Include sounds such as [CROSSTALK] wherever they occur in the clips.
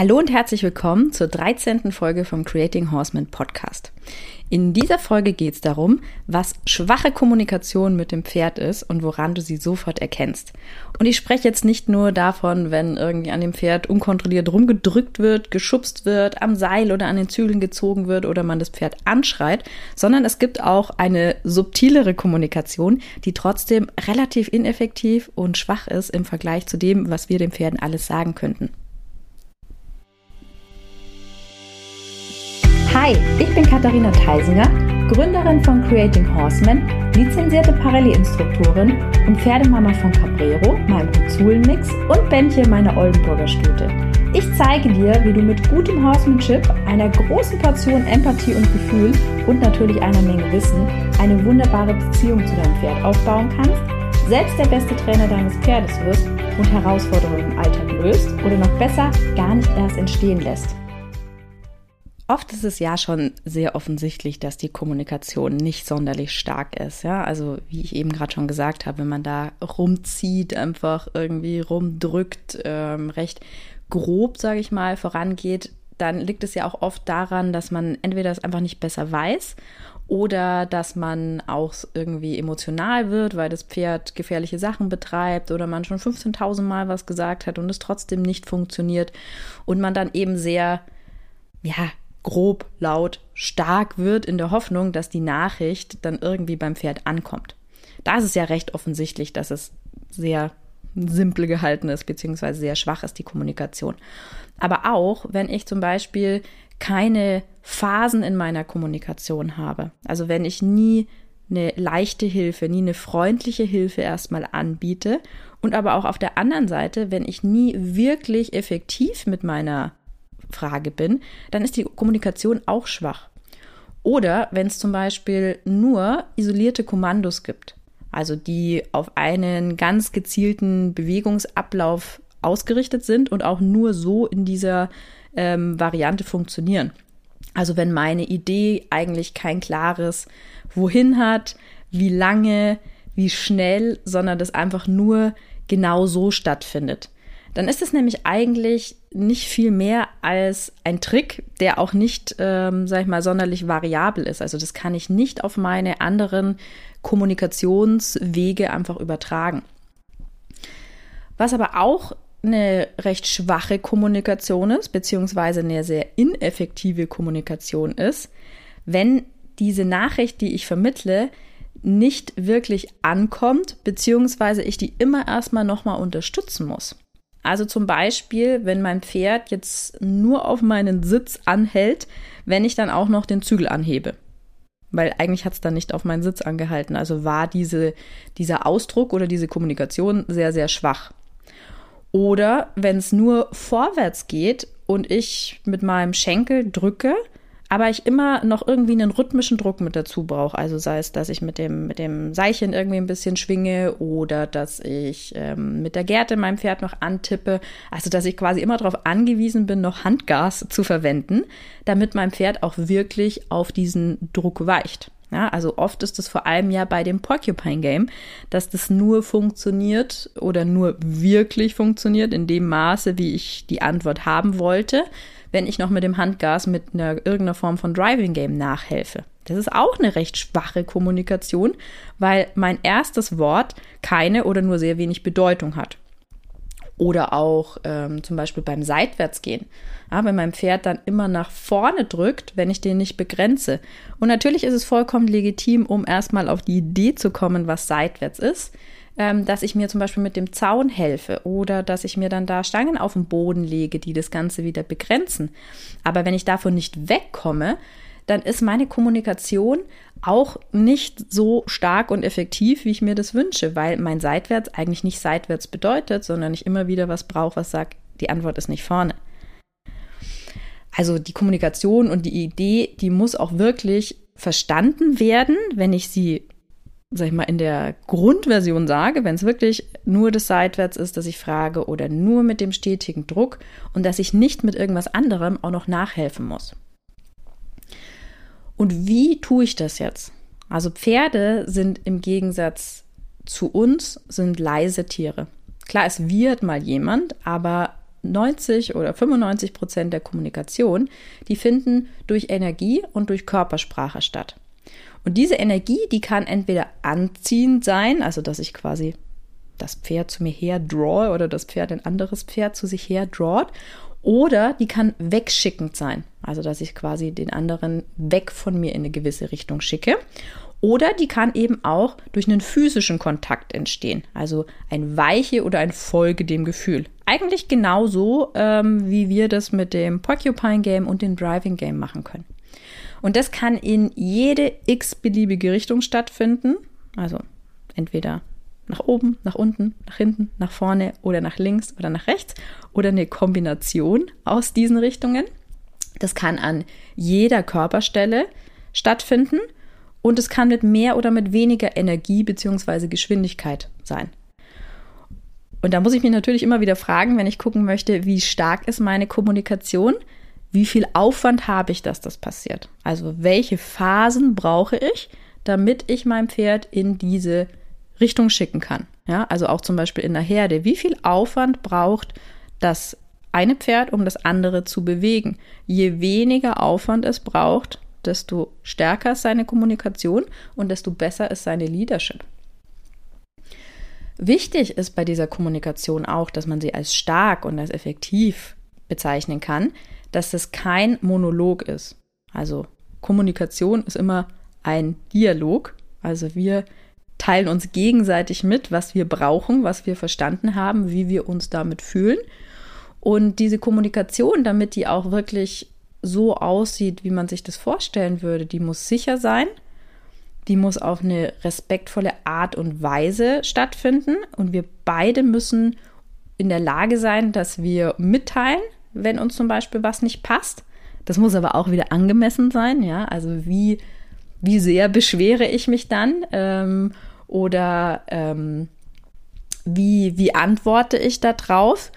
Hallo und herzlich willkommen zur 13. Folge vom Creating Horseman Podcast. In dieser Folge geht es darum, was schwache Kommunikation mit dem Pferd ist und woran du sie sofort erkennst. Und ich spreche jetzt nicht nur davon, wenn irgendwie an dem Pferd unkontrolliert rumgedrückt wird, geschubst wird, am Seil oder an den Zügeln gezogen wird oder man das Pferd anschreit, sondern es gibt auch eine subtilere Kommunikation, die trotzdem relativ ineffektiv und schwach ist im Vergleich zu dem, was wir den Pferden alles sagen könnten. Hi, ich bin Katharina Theisinger, Gründerin von Creating Horsemen, lizenzierte Parallel-Instruktorin und Pferdemama von Cabrero, meinem Huzulen-Mix und Bändchen meiner Oldenburger Stute. Ich zeige dir, wie du mit gutem Horsemanship, einer großen Portion Empathie und Gefühl und natürlich einer Menge Wissen eine wunderbare Beziehung zu deinem Pferd aufbauen kannst, selbst der beste Trainer deines Pferdes wirst und Herausforderungen im Alltag löst oder noch besser gar nicht erst entstehen lässt. Oft ist es ja schon sehr offensichtlich, dass die Kommunikation nicht sonderlich stark ist. Ja, also wie ich eben gerade schon gesagt habe, wenn man da rumzieht, einfach irgendwie rumdrückt, ähm, recht grob, sage ich mal, vorangeht, dann liegt es ja auch oft daran, dass man entweder es einfach nicht besser weiß oder dass man auch irgendwie emotional wird, weil das Pferd gefährliche Sachen betreibt oder man schon 15.000 Mal was gesagt hat und es trotzdem nicht funktioniert und man dann eben sehr ja, grob, laut, stark wird in der Hoffnung, dass die Nachricht dann irgendwie beim Pferd ankommt. Da ist es ja recht offensichtlich, dass es sehr simpel gehalten ist, beziehungsweise sehr schwach ist, die Kommunikation. Aber auch, wenn ich zum Beispiel keine Phasen in meiner Kommunikation habe, also wenn ich nie eine leichte Hilfe, nie eine freundliche Hilfe erstmal anbiete und aber auch auf der anderen Seite, wenn ich nie wirklich effektiv mit meiner Frage bin, dann ist die Kommunikation auch schwach. Oder wenn es zum Beispiel nur isolierte Kommandos gibt, also die auf einen ganz gezielten Bewegungsablauf ausgerichtet sind und auch nur so in dieser ähm, Variante funktionieren. Also wenn meine Idee eigentlich kein klares Wohin hat, wie lange, wie schnell, sondern das einfach nur genau so stattfindet dann ist es nämlich eigentlich nicht viel mehr als ein Trick, der auch nicht, ähm, sag ich mal, sonderlich variabel ist. Also das kann ich nicht auf meine anderen Kommunikationswege einfach übertragen. Was aber auch eine recht schwache Kommunikation ist, beziehungsweise eine sehr ineffektive Kommunikation ist, wenn diese Nachricht, die ich vermittle, nicht wirklich ankommt, beziehungsweise ich die immer erstmal nochmal unterstützen muss. Also zum Beispiel, wenn mein Pferd jetzt nur auf meinen Sitz anhält, wenn ich dann auch noch den Zügel anhebe. Weil eigentlich hat es dann nicht auf meinen Sitz angehalten. Also war diese, dieser Ausdruck oder diese Kommunikation sehr, sehr schwach. Oder wenn es nur vorwärts geht und ich mit meinem Schenkel drücke, aber ich immer noch irgendwie einen rhythmischen Druck mit dazu brauche. Also sei es, dass ich mit dem, mit dem Seilchen irgendwie ein bisschen schwinge oder dass ich ähm, mit der Gerte meinem Pferd noch antippe. Also dass ich quasi immer darauf angewiesen bin, noch Handgas zu verwenden, damit mein Pferd auch wirklich auf diesen Druck weicht. Ja, also oft ist es vor allem ja bei dem Porcupine Game, dass das nur funktioniert oder nur wirklich funktioniert in dem Maße, wie ich die Antwort haben wollte wenn ich noch mit dem Handgas mit einer, irgendeiner Form von Driving Game nachhelfe. Das ist auch eine recht schwache Kommunikation, weil mein erstes Wort keine oder nur sehr wenig Bedeutung hat. Oder auch ähm, zum Beispiel beim Seitwärtsgehen. Ja, wenn mein Pferd dann immer nach vorne drückt, wenn ich den nicht begrenze. Und natürlich ist es vollkommen legitim, um erstmal auf die Idee zu kommen, was seitwärts ist, ähm, dass ich mir zum Beispiel mit dem Zaun helfe oder dass ich mir dann da Stangen auf den Boden lege, die das Ganze wieder begrenzen. Aber wenn ich davon nicht wegkomme, dann ist meine Kommunikation auch nicht so stark und effektiv, wie ich mir das wünsche, weil mein Seitwärts eigentlich nicht seitwärts bedeutet, sondern ich immer wieder was brauche, was sagt, die Antwort ist nicht vorne. Also die Kommunikation und die Idee, die muss auch wirklich verstanden werden, wenn ich sie sag ich mal, in der Grundversion sage, wenn es wirklich nur das Seitwärts ist, dass ich frage oder nur mit dem stetigen Druck und dass ich nicht mit irgendwas anderem auch noch nachhelfen muss. Und wie tue ich das jetzt? Also Pferde sind im Gegensatz zu uns, sind leise Tiere. Klar, es wird mal jemand, aber 90 oder 95 Prozent der Kommunikation, die finden durch Energie und durch Körpersprache statt. Und diese Energie, die kann entweder anziehend sein, also dass ich quasi das Pferd zu mir her draw oder das Pferd ein anderes Pferd zu sich her drawt, oder die kann wegschickend sein, also dass ich quasi den anderen weg von mir in eine gewisse Richtung schicke. Oder die kann eben auch durch einen physischen Kontakt entstehen, also ein Weiche oder ein Folge dem Gefühl. Eigentlich genauso, ähm, wie wir das mit dem Porcupine Game und dem Driving Game machen können. Und das kann in jede x-beliebige Richtung stattfinden, also entweder nach oben, nach unten, nach hinten, nach vorne oder nach links oder nach rechts oder eine Kombination aus diesen Richtungen. Das kann an jeder Körperstelle stattfinden und es kann mit mehr oder mit weniger Energie bzw. Geschwindigkeit sein. Und da muss ich mich natürlich immer wieder fragen, wenn ich gucken möchte, wie stark ist meine Kommunikation, wie viel Aufwand habe ich, dass das passiert. Also welche Phasen brauche ich, damit ich mein Pferd in diese Richtung schicken kann. Ja, also auch zum Beispiel in der Herde. Wie viel Aufwand braucht das eine Pferd, um das andere zu bewegen? Je weniger Aufwand es braucht, desto stärker ist seine Kommunikation und desto besser ist seine Leadership. Wichtig ist bei dieser Kommunikation auch, dass man sie als stark und als effektiv bezeichnen kann, dass es kein Monolog ist. Also Kommunikation ist immer ein Dialog. Also wir teilen uns gegenseitig mit, was wir brauchen, was wir verstanden haben, wie wir uns damit fühlen. Und diese Kommunikation, damit die auch wirklich so aussieht, wie man sich das vorstellen würde, die muss sicher sein, die muss auf eine respektvolle Art und Weise stattfinden und wir beide müssen in der Lage sein, dass wir mitteilen, wenn uns zum Beispiel was nicht passt. Das muss aber auch wieder angemessen sein, ja, also wie, wie sehr beschwere ich mich dann ähm, oder ähm, wie, wie antworte ich da drauf?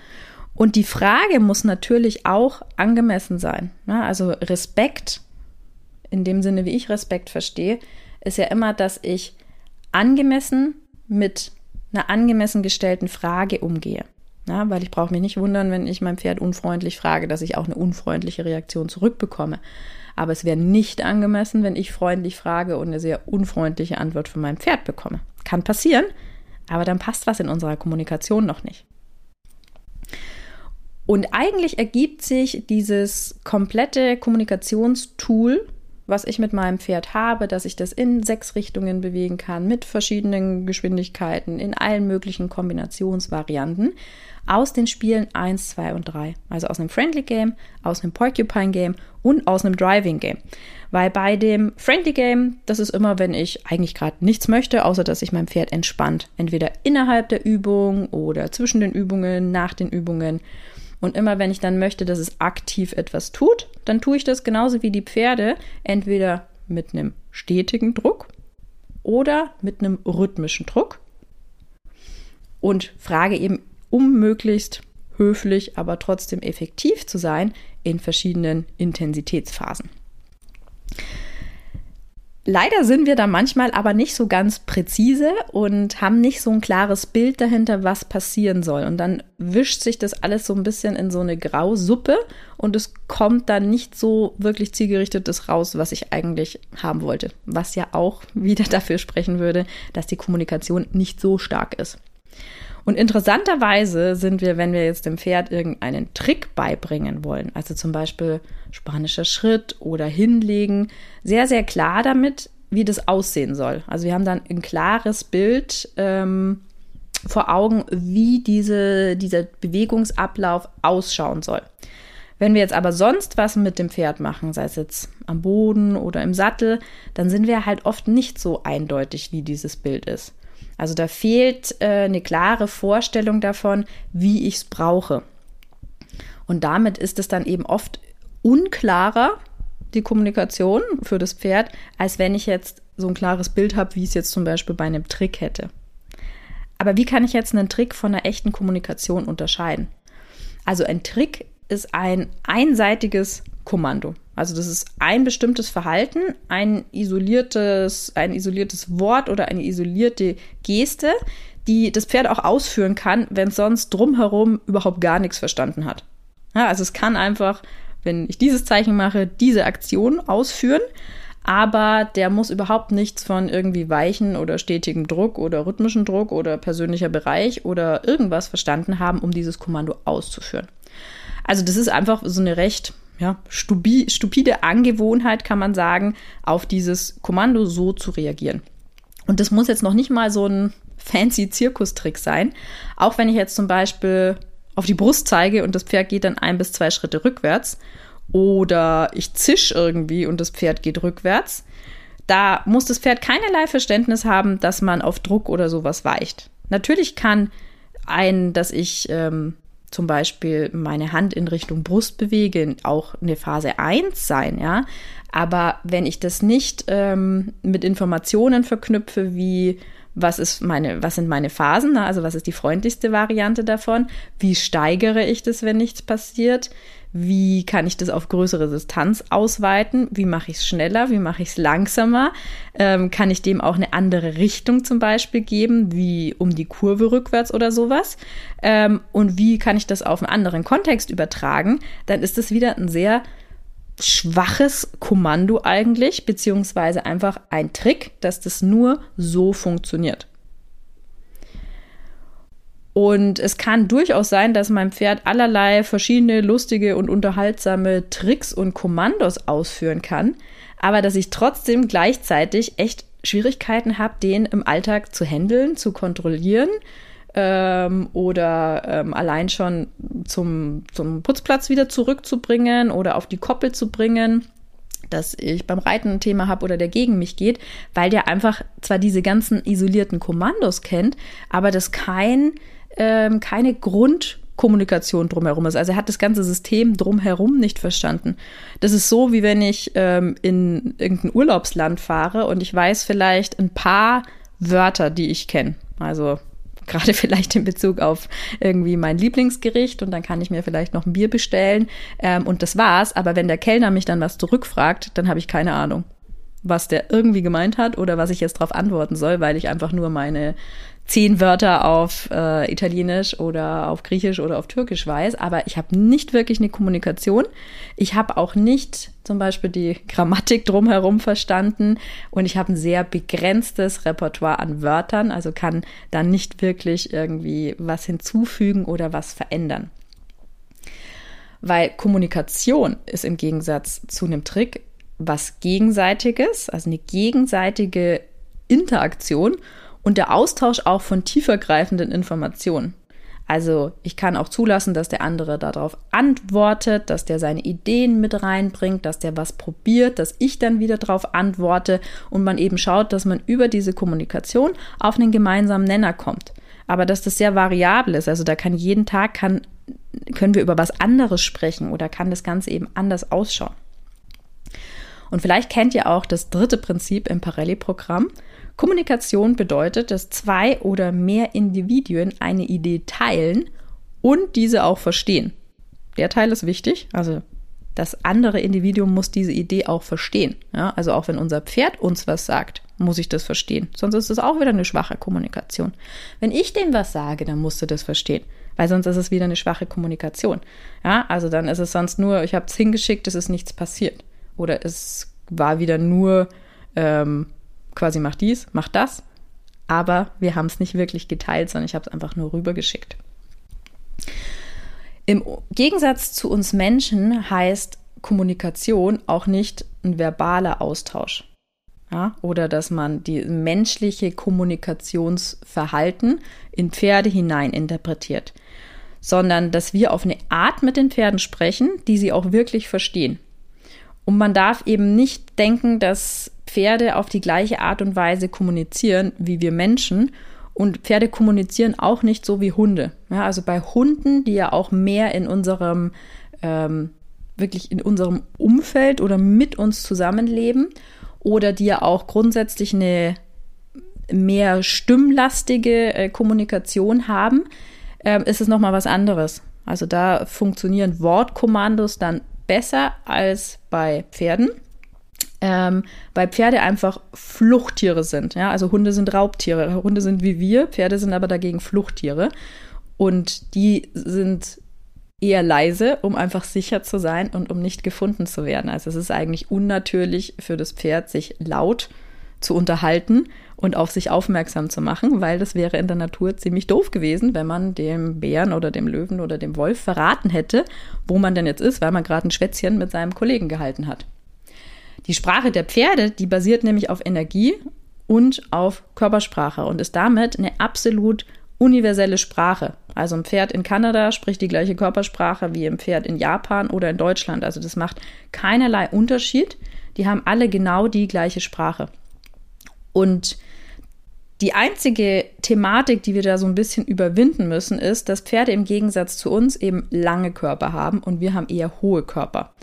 Und die Frage muss natürlich auch angemessen sein. Ne? Also Respekt, in dem Sinne, wie ich Respekt verstehe, ist ja immer, dass ich angemessen mit einer angemessen gestellten Frage umgehe. Ja, weil ich brauche mich nicht wundern, wenn ich mein Pferd unfreundlich frage, dass ich auch eine unfreundliche Reaktion zurückbekomme. Aber es wäre nicht angemessen, wenn ich freundlich frage und eine sehr unfreundliche Antwort von meinem Pferd bekomme. Kann passieren, aber dann passt was in unserer Kommunikation noch nicht. Und eigentlich ergibt sich dieses komplette Kommunikationstool, was ich mit meinem Pferd habe, dass ich das in sechs Richtungen bewegen kann, mit verschiedenen Geschwindigkeiten, in allen möglichen Kombinationsvarianten, aus den Spielen 1, 2 und 3. Also aus einem Friendly Game, aus einem Porcupine Game und aus einem Driving Game. Weil bei dem Friendly Game, das ist immer, wenn ich eigentlich gerade nichts möchte, außer dass sich mein Pferd entspannt. Entweder innerhalb der Übung oder zwischen den Übungen, nach den Übungen. Und immer wenn ich dann möchte, dass es aktiv etwas tut, dann tue ich das genauso wie die Pferde, entweder mit einem stetigen Druck oder mit einem rhythmischen Druck und frage eben um möglichst höflich, aber trotzdem effektiv zu sein in verschiedenen Intensitätsphasen. Leider sind wir da manchmal aber nicht so ganz präzise und haben nicht so ein klares Bild dahinter, was passieren soll. Und dann wischt sich das alles so ein bisschen in so eine Grausuppe und es kommt dann nicht so wirklich zielgerichtetes raus, was ich eigentlich haben wollte. Was ja auch [LAUGHS] wieder dafür sprechen würde, dass die Kommunikation nicht so stark ist. Und interessanterweise sind wir, wenn wir jetzt dem Pferd irgendeinen Trick beibringen wollen, also zum Beispiel spanischer Schritt oder hinlegen, sehr, sehr klar damit, wie das aussehen soll. Also wir haben dann ein klares Bild ähm, vor Augen, wie diese, dieser Bewegungsablauf ausschauen soll. Wenn wir jetzt aber sonst was mit dem Pferd machen, sei es jetzt am Boden oder im Sattel, dann sind wir halt oft nicht so eindeutig, wie dieses Bild ist. Also da fehlt äh, eine klare Vorstellung davon, wie ich es brauche. Und damit ist es dann eben oft unklarer, die Kommunikation für das Pferd, als wenn ich jetzt so ein klares Bild habe, wie ich es jetzt zum Beispiel bei einem Trick hätte. Aber wie kann ich jetzt einen Trick von einer echten Kommunikation unterscheiden? Also ein Trick ist ein einseitiges Kommando. Also das ist ein bestimmtes Verhalten, ein isoliertes, ein isoliertes Wort oder eine isolierte Geste, die das Pferd auch ausführen kann, wenn es sonst drumherum überhaupt gar nichts verstanden hat. Ja, also es kann einfach, wenn ich dieses Zeichen mache, diese Aktion ausführen, aber der muss überhaupt nichts von irgendwie weichen oder stetigem Druck oder rhythmischen Druck oder persönlicher Bereich oder irgendwas verstanden haben, um dieses Kommando auszuführen. Also das ist einfach so eine recht ja, stupide Angewohnheit, kann man sagen, auf dieses Kommando so zu reagieren. Und das muss jetzt noch nicht mal so ein fancy Zirkustrick sein. Auch wenn ich jetzt zum Beispiel auf die Brust zeige und das Pferd geht dann ein bis zwei Schritte rückwärts oder ich zisch irgendwie und das Pferd geht rückwärts, da muss das Pferd keinerlei Verständnis haben, dass man auf Druck oder sowas weicht. Natürlich kann ein, dass ich ähm, zum Beispiel meine Hand in Richtung Brust bewege, auch eine Phase 1 sein, ja. Aber wenn ich das nicht ähm, mit Informationen verknüpfe, wie was ist meine, was sind meine Phasen, ne? also was ist die freundlichste Variante davon, wie steigere ich das, wenn nichts passiert, wie kann ich das auf größere Distanz ausweiten, wie mache ich es schneller, wie mache ich es langsamer, ähm, kann ich dem auch eine andere Richtung zum Beispiel geben, wie um die Kurve rückwärts oder sowas? Ähm, und wie kann ich das auf einen anderen Kontext übertragen, dann ist das wieder ein sehr schwaches Kommando eigentlich, beziehungsweise einfach ein Trick, dass das nur so funktioniert. Und es kann durchaus sein, dass mein Pferd allerlei verschiedene lustige und unterhaltsame Tricks und Kommandos ausführen kann, aber dass ich trotzdem gleichzeitig echt Schwierigkeiten habe, den im Alltag zu handeln, zu kontrollieren ähm, oder ähm, allein schon zum, zum Putzplatz wieder zurückzubringen oder auf die Koppel zu bringen dass ich beim Reiten ein Thema habe oder der gegen mich geht, weil der einfach zwar diese ganzen isolierten Kommandos kennt, aber das kein, ähm, keine Grundkommunikation drumherum ist. Also er hat das ganze System drumherum nicht verstanden. Das ist so, wie wenn ich ähm, in irgendein Urlaubsland fahre und ich weiß vielleicht ein paar Wörter, die ich kenne. Also gerade [LAUGHS] vielleicht in Bezug auf irgendwie mein Lieblingsgericht und dann kann ich mir vielleicht noch ein Bier bestellen ähm, und das war's. Aber wenn der Kellner mich dann was zurückfragt, dann habe ich keine Ahnung, was der irgendwie gemeint hat oder was ich jetzt darauf antworten soll, weil ich einfach nur meine zehn Wörter auf äh, Italienisch oder auf Griechisch oder auf Türkisch weiß, aber ich habe nicht wirklich eine Kommunikation. Ich habe auch nicht zum Beispiel die [LAUGHS] Grammatik drumherum verstanden und ich habe ein sehr begrenztes Repertoire an Wörtern, also kann da nicht wirklich irgendwie was hinzufügen oder was verändern. Weil Kommunikation ist im Gegensatz zu einem Trick was Gegenseitiges, also eine gegenseitige Interaktion und der Austausch auch von tiefergreifenden Informationen. Also ich kann auch zulassen, dass der andere darauf antwortet, dass der seine Ideen mit reinbringt, dass der was probiert, dass ich dann wieder darauf antworte und man eben schaut, dass man über diese Kommunikation auf einen gemeinsamen Nenner kommt. Aber dass das sehr variabel ist, also da kann jeden Tag kann, können wir über was anderes sprechen oder kann das Ganze eben anders ausschauen. Und vielleicht kennt ihr auch das dritte Prinzip im Parelli-Programm. Kommunikation bedeutet, dass zwei oder mehr Individuen eine Idee teilen und diese auch verstehen. Der Teil ist wichtig, also das andere Individuum muss diese Idee auch verstehen. Ja, also auch wenn unser Pferd uns was sagt, muss ich das verstehen. Sonst ist es auch wieder eine schwache Kommunikation. Wenn ich dem was sage, dann musst du das verstehen, weil sonst ist es wieder eine schwache Kommunikation. Ja, also dann ist es sonst nur, ich habe es hingeschickt, es ist nichts passiert. Oder es war wieder nur ähm, quasi mach dies, mach das, aber wir haben es nicht wirklich geteilt, sondern ich habe es einfach nur rübergeschickt. Im Gegensatz zu uns Menschen heißt Kommunikation auch nicht ein verbaler Austausch. Ja, oder dass man die menschliche Kommunikationsverhalten in Pferde hinein interpretiert, sondern dass wir auf eine Art mit den Pferden sprechen, die sie auch wirklich verstehen. Und man darf eben nicht denken, dass Pferde auf die gleiche Art und Weise kommunizieren wie wir Menschen. Und Pferde kommunizieren auch nicht so wie Hunde. Ja, also bei Hunden, die ja auch mehr in unserem, ähm, wirklich in unserem Umfeld oder mit uns zusammenleben oder die ja auch grundsätzlich eine mehr stimmlastige äh, Kommunikation haben, äh, ist es nochmal was anderes. Also da funktionieren Wortkommandos dann besser als bei Pferden. ähm, weil Pferde einfach Fluchttiere sind. Ja? Also Hunde sind Raubtiere, Hunde sind wie wir, Pferde sind aber dagegen Fluchttiere. Und die sind eher leise, um einfach sicher zu sein und um nicht gefunden zu werden. Also es ist eigentlich unnatürlich für das Pferd, sich laut zu unterhalten und auf sich aufmerksam zu machen, weil das wäre in der Natur ziemlich doof gewesen, wenn man dem Bären oder dem Löwen oder dem Wolf verraten hätte, wo man denn jetzt ist, weil man gerade ein Schwätzchen mit seinem Kollegen gehalten hat. Die Sprache der Pferde, die basiert nämlich auf Energie und auf Körpersprache und ist damit eine absolut universelle Sprache. Also ein Pferd in Kanada spricht die gleiche Körpersprache wie ein Pferd in Japan oder in Deutschland. Also das macht keinerlei Unterschied. Die haben alle genau die gleiche Sprache. Und die einzige Thematik, die wir da so ein bisschen überwinden müssen, ist, dass Pferde im Gegensatz zu uns eben lange Körper haben und wir haben eher hohe Körper.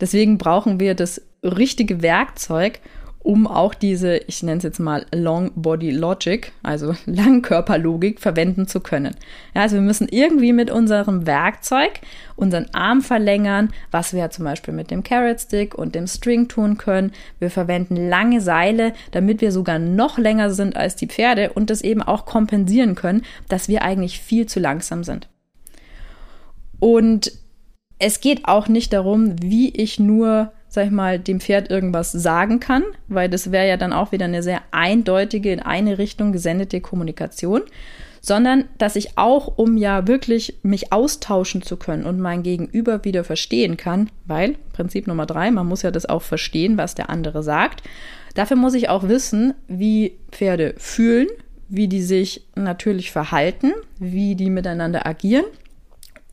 Deswegen brauchen wir das richtige Werkzeug, um auch diese, ich nenne es jetzt mal Long Body Logic, also [LAUGHS] Langkörperlogik verwenden zu können. Ja, also wir müssen irgendwie mit unserem Werkzeug unseren Arm verlängern, was wir ja zum Beispiel mit dem Carrot Stick und dem String tun können. Wir verwenden lange Seile, damit wir sogar noch länger sind als die Pferde und das eben auch kompensieren können, dass wir eigentlich viel zu langsam sind. Und es geht auch nicht darum, wie ich nur sag ich mal, dem Pferd irgendwas sagen kann, weil das wäre ja dann auch wieder eine sehr eindeutige, in eine Richtung gesendete Kommunikation, sondern dass ich auch, um ja wirklich mich austauschen zu können und mein Gegenüber wieder verstehen kann, weil Prinzip Nummer drei, man muss ja das auch verstehen, was der andere sagt. Dafür muss ich auch wissen, wie Pferde fühlen, wie die sich natürlich verhalten, wie die miteinander agieren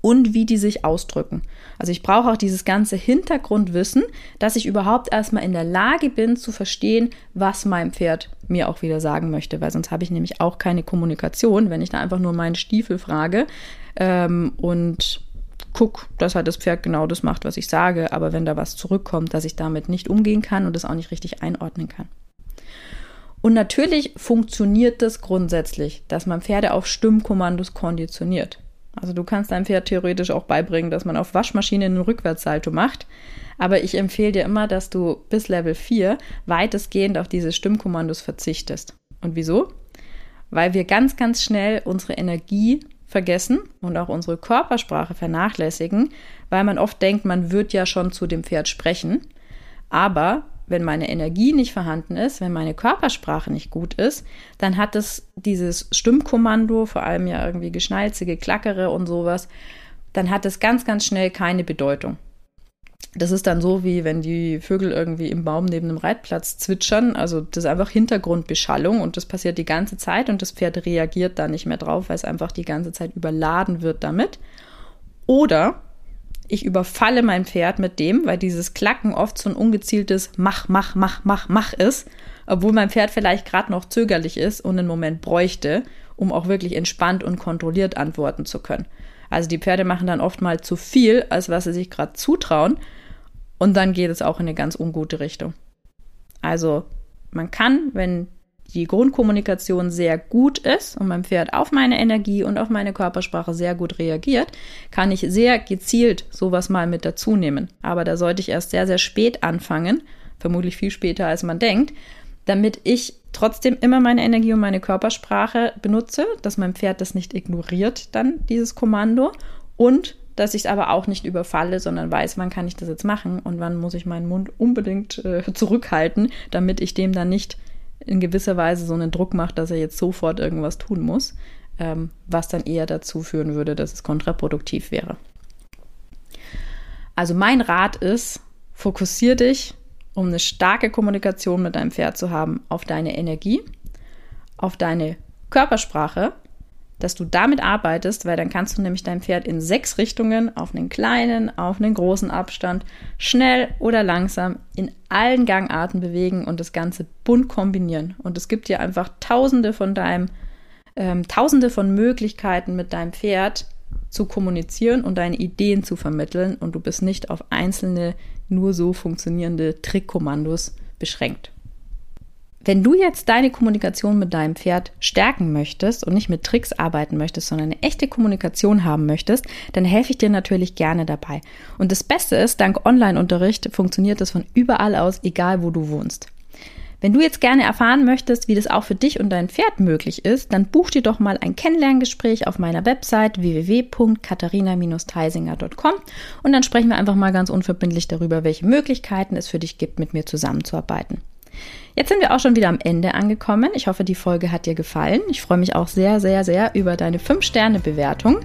und wie die sich ausdrücken. Also ich brauche auch dieses ganze Hintergrundwissen, dass ich überhaupt erstmal in der Lage bin zu verstehen, was mein Pferd mir auch wieder sagen möchte, weil sonst habe ich nämlich auch keine Kommunikation, wenn ich da einfach nur meinen Stiefel frage ähm, und guck, dass halt das Pferd genau das macht, was ich sage, aber wenn da was zurückkommt, dass ich damit nicht umgehen kann und das auch nicht richtig einordnen kann. Und natürlich funktioniert das grundsätzlich, dass man Pferde auf Stimmkommandos konditioniert. Also du kannst deinem Pferd theoretisch auch beibringen, dass man auf Waschmaschine einen Rückwärtssalto macht. Aber ich empfehle dir immer, dass du bis Level 4 weitestgehend auf diese Stimmkommandos verzichtest. Und wieso? Weil wir ganz, ganz schnell unsere Energie vergessen und auch unsere Körpersprache vernachlässigen, weil man oft denkt, man wird ja schon zu dem Pferd sprechen. Aber wenn meine Energie nicht vorhanden ist, wenn meine Körpersprache nicht gut ist, dann hat es dieses Stimmkommando, vor allem ja irgendwie geschnalzige Klackere und sowas, dann hat es ganz, ganz schnell keine Bedeutung. Das ist dann so, wie wenn die Vögel irgendwie im Baum neben einem Reitplatz zwitschern. Also das ist einfach Hintergrundbeschallung und das passiert die ganze Zeit und das Pferd reagiert da nicht mehr drauf, weil es einfach die ganze Zeit überladen wird damit. Oder ich überfalle mein Pferd mit dem, weil dieses Klacken oft so ein ungezieltes Mach, mach, mach, mach, mach ist, obwohl mein Pferd vielleicht gerade noch zögerlich ist und einen Moment bräuchte, um auch wirklich entspannt und kontrolliert antworten zu können. Also die Pferde machen dann oft mal zu viel, als was sie sich gerade zutrauen und dann geht es auch in eine ganz ungute Richtung. Also man kann, wenn die Grundkommunikation sehr gut ist und mein Pferd auf meine Energie und auf meine Körpersprache sehr gut reagiert, kann ich sehr gezielt sowas mal mit dazu nehmen. Aber da sollte ich erst sehr, sehr spät anfangen, vermutlich viel später als man denkt, damit ich trotzdem immer meine Energie und meine Körpersprache benutze, dass mein Pferd das nicht ignoriert, dann dieses Kommando und dass ich es aber auch nicht überfalle, sondern weiß, wann kann ich das jetzt machen und wann muss ich meinen Mund unbedingt äh, zurückhalten, damit ich dem dann nicht in gewisser Weise so einen Druck macht, dass er jetzt sofort irgendwas tun muss, ähm, was dann eher dazu führen würde, dass es kontraproduktiv wäre. Also mein Rat ist, fokussier dich, um eine starke Kommunikation mit deinem Pferd zu haben, auf deine Energie, auf deine Körpersprache dass du damit arbeitest, weil dann kannst du nämlich dein Pferd in sechs Richtungen auf einen kleinen, auf einen großen Abstand, schnell oder langsam in allen Gangarten bewegen und das Ganze bunt kombinieren. Und es gibt dir einfach tausende von deinem, ähm, tausende von Möglichkeiten mit deinem Pferd zu kommunizieren und deine Ideen zu vermitteln und du bist nicht auf einzelne, nur so funktionierende Trickkommandos beschränkt. Wenn du jetzt deine Kommunikation mit deinem Pferd stärken möchtest und nicht mit Tricks arbeiten möchtest, sondern eine echte Kommunikation haben möchtest, dann helfe ich dir natürlich gerne dabei. Und das Beste ist, dank Online-Unterricht funktioniert das von überall aus, egal wo du wohnst. Wenn du jetzt gerne erfahren möchtest, wie das auch für dich und dein Pferd möglich ist, dann buch dir doch mal ein Kennenlerngespräch auf meiner Website www.katharina-theisinger.com und dann sprechen wir einfach mal ganz unverbindlich darüber, welche Möglichkeiten es für dich gibt, mit mir zusammenzuarbeiten. Jetzt sind wir auch schon wieder am Ende angekommen. Ich hoffe, die Folge hat dir gefallen. Ich freue mich auch sehr, sehr, sehr über deine 5-Sterne-Bewertung.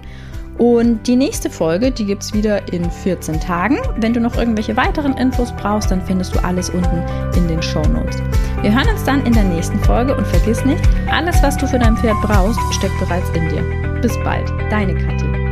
Und die nächste Folge, die gibt es wieder in 14 Tagen. Wenn du noch irgendwelche weiteren Infos brauchst, dann findest du alles unten in den Show Notes. Wir hören uns dann in der nächsten Folge und vergiss nicht, alles, was du für dein Pferd brauchst, steckt bereits in dir. Bis bald, deine Kathi.